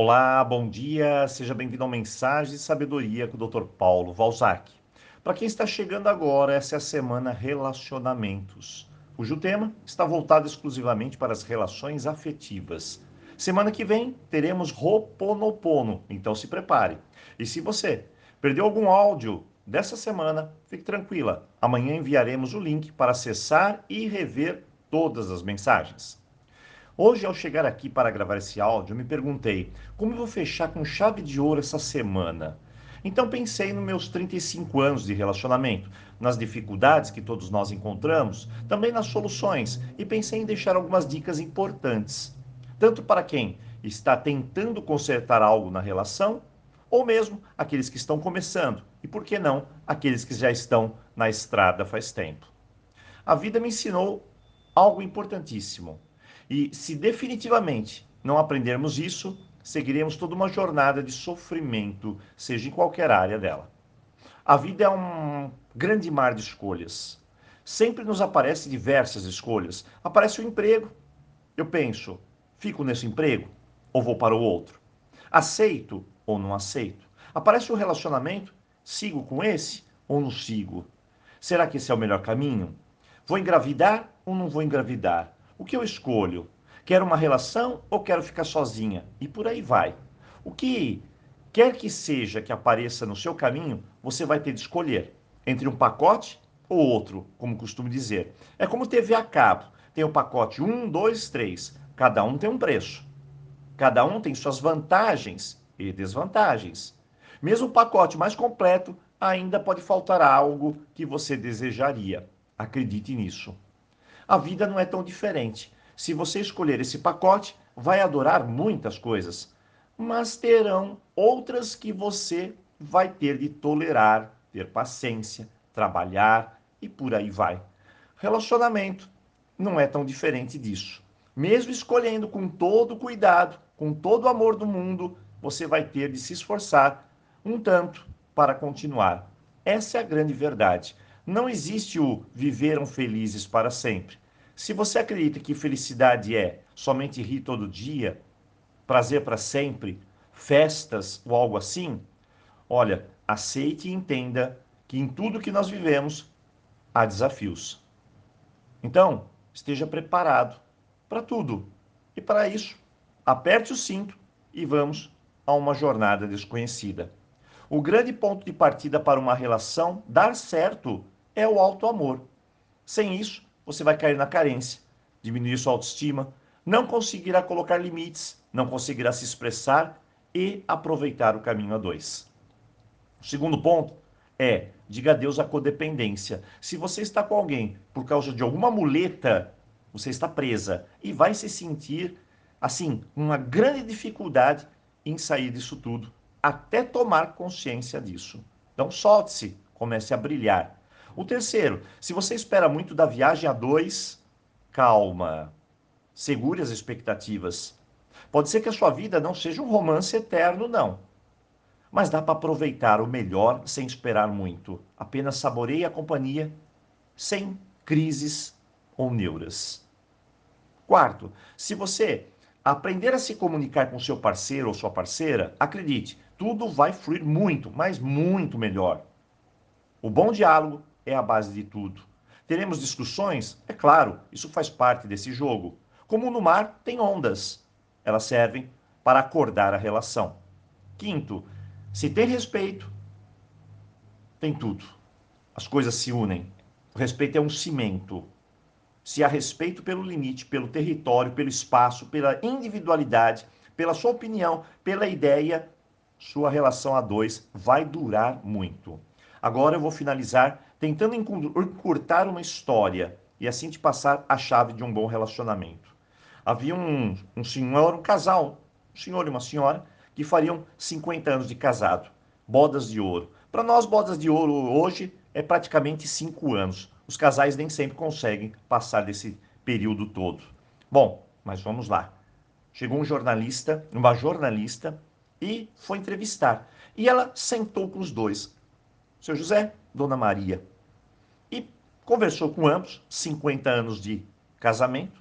Olá, bom dia, seja bem-vindo ao Mensagem de Sabedoria com o Dr. Paulo Valzac. Para quem está chegando agora, essa é a semana Relacionamentos, cujo tema está voltado exclusivamente para as relações afetivas. Semana que vem teremos Roponopono, então se prepare. E se você perdeu algum áudio dessa semana, fique tranquila. Amanhã enviaremos o link para acessar e rever todas as mensagens. Hoje, ao chegar aqui para gravar esse áudio, me perguntei como vou fechar com chave de ouro essa semana. Então pensei nos meus 35 anos de relacionamento, nas dificuldades que todos nós encontramos, também nas soluções e pensei em deixar algumas dicas importantes, tanto para quem está tentando consertar algo na relação, ou mesmo aqueles que estão começando, e por que não, aqueles que já estão na estrada faz tempo. A vida me ensinou algo importantíssimo e se definitivamente não aprendermos isso, seguiremos toda uma jornada de sofrimento, seja em qualquer área dela. A vida é um grande mar de escolhas. Sempre nos aparecem diversas escolhas. Aparece o emprego. Eu penso, fico nesse emprego ou vou para o outro? Aceito ou não aceito? Aparece um relacionamento, sigo com esse ou não sigo? Será que esse é o melhor caminho? Vou engravidar ou não vou engravidar? O que eu escolho? Quero uma relação ou quero ficar sozinha? E por aí vai. O que quer que seja que apareça no seu caminho, você vai ter de escolher entre um pacote ou outro, como costumo dizer. É como TV a cabo. Tem o pacote 1, 2, 3. Cada um tem um preço. Cada um tem suas vantagens e desvantagens. Mesmo o pacote mais completo, ainda pode faltar algo que você desejaria. Acredite nisso a vida não é tão diferente. Se você escolher esse pacote, vai adorar muitas coisas, mas terão outras que você vai ter de tolerar, ter paciência, trabalhar e por aí vai. Relacionamento não é tão diferente disso. Mesmo escolhendo com todo cuidado, com todo o amor do mundo, você vai ter de se esforçar um tanto para continuar. Essa é a grande verdade. Não existe o viveram felizes para sempre. Se você acredita que felicidade é somente rir todo dia, prazer para sempre, festas ou algo assim, olha, aceite e entenda que em tudo que nós vivemos há desafios. Então, esteja preparado para tudo. E para isso, aperte o cinto e vamos a uma jornada desconhecida. O grande ponto de partida para uma relação dar certo é o alto amor. Sem isso, você vai cair na carência, diminuir sua autoestima, não conseguirá colocar limites, não conseguirá se expressar e aproveitar o caminho a dois. O segundo ponto é diga adeus à codependência. Se você está com alguém por causa de alguma muleta, você está presa e vai se sentir assim, uma grande dificuldade em sair disso tudo, até tomar consciência disso. Então solte-se, comece a brilhar. O terceiro, se você espera muito da viagem a dois, calma. Segure as expectativas. Pode ser que a sua vida não seja um romance eterno, não. Mas dá para aproveitar o melhor sem esperar muito. Apenas saboreie a companhia, sem crises ou neuras. Quarto, se você aprender a se comunicar com seu parceiro ou sua parceira, acredite, tudo vai fluir muito, mas muito melhor. O bom diálogo é a base de tudo. Teremos discussões? É claro, isso faz parte desse jogo. Como no mar, tem ondas. Elas servem para acordar a relação. Quinto, se tem respeito, tem tudo. As coisas se unem. O respeito é um cimento. Se há respeito pelo limite, pelo território, pelo espaço, pela individualidade, pela sua opinião, pela ideia, sua relação a dois vai durar muito. Agora eu vou finalizar tentando encurtar uma história e assim te passar a chave de um bom relacionamento. Havia um, um senhor, um casal, um senhor e uma senhora, que fariam 50 anos de casado, bodas de ouro. Para nós, bodas de ouro hoje é praticamente 5 anos. Os casais nem sempre conseguem passar desse período todo. Bom, mas vamos lá. Chegou um jornalista, uma jornalista, e foi entrevistar. E ela sentou com os dois. Seu José, Dona Maria. E conversou com ambos, 50 anos de casamento,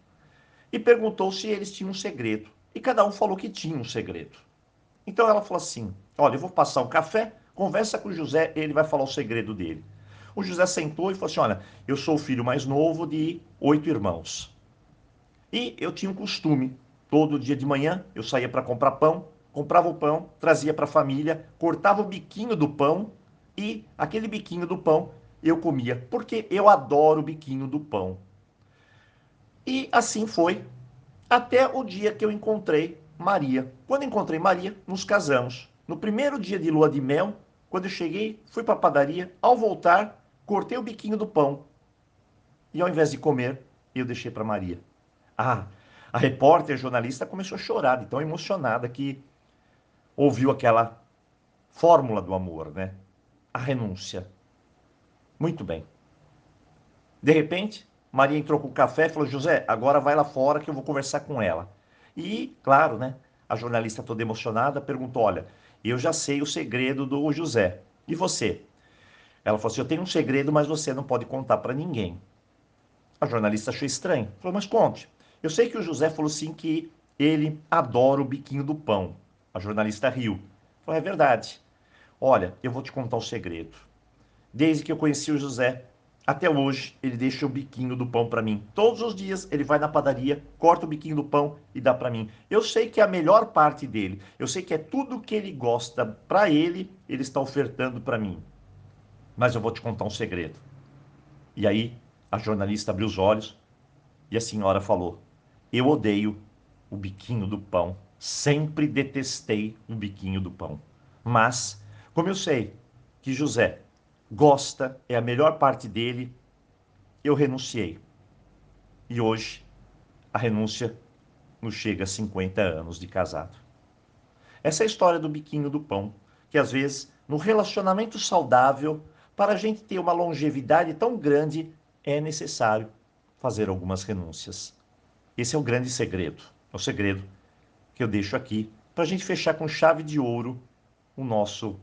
e perguntou se eles tinham um segredo. E cada um falou que tinha um segredo. Então ela falou assim: Olha, eu vou passar o café, conversa com o José, ele vai falar o segredo dele. O José sentou e falou assim: Olha, eu sou o filho mais novo de oito irmãos. E eu tinha um costume, todo dia de manhã eu saía para comprar pão, comprava o pão, trazia para a família, cortava o biquinho do pão e aquele biquinho do pão eu comia, porque eu adoro o biquinho do pão. E assim foi, até o dia que eu encontrei Maria. Quando encontrei Maria, nos casamos. No primeiro dia de lua de mel, quando eu cheguei, fui para a padaria, ao voltar, cortei o biquinho do pão. E ao invés de comer, eu deixei para Maria. Ah, a repórter, a jornalista, começou a chorar, tão emocionada que ouviu aquela fórmula do amor, né? A renúncia. Muito bem. De repente, Maria entrou com o café e falou: José, agora vai lá fora que eu vou conversar com ela. E, claro, né? A jornalista toda emocionada perguntou: Olha, eu já sei o segredo do José. E você? Ela falou assim: Eu tenho um segredo, mas você não pode contar para ninguém. A jornalista achou estranho. Falou: Mas conte. Eu sei que o José falou assim que ele adora o biquinho do pão. A jornalista riu. Falou: É verdade. Olha, eu vou te contar um segredo. Desde que eu conheci o José, até hoje, ele deixa o biquinho do pão para mim. Todos os dias ele vai na padaria, corta o biquinho do pão e dá para mim. Eu sei que é a melhor parte dele. Eu sei que é tudo que ele gosta para ele, ele está ofertando para mim. Mas eu vou te contar um segredo. E aí, a jornalista abriu os olhos e a senhora falou: Eu odeio o biquinho do pão. Sempre detestei o biquinho do pão. Mas, como eu sei que José gosta, é a melhor parte dele, eu renunciei. E hoje a renúncia nos chega a 50 anos de casado. Essa é a história do biquinho do pão, que às vezes, no relacionamento saudável, para a gente ter uma longevidade tão grande, é necessário fazer algumas renúncias. Esse é o grande segredo, é o segredo que eu deixo aqui para a gente fechar com chave de ouro o nosso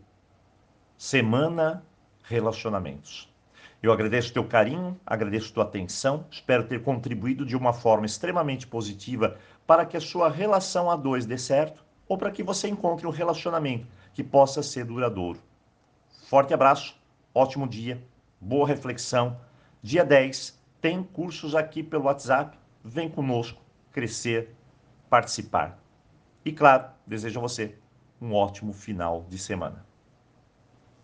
Semana relacionamentos. Eu agradeço teu carinho, agradeço tua atenção, espero ter contribuído de uma forma extremamente positiva para que a sua relação a dois dê certo ou para que você encontre um relacionamento que possa ser duradouro. Forte abraço, ótimo dia, boa reflexão. Dia 10 tem cursos aqui pelo WhatsApp. Vem conosco crescer, participar. E claro, desejo a você um ótimo final de semana.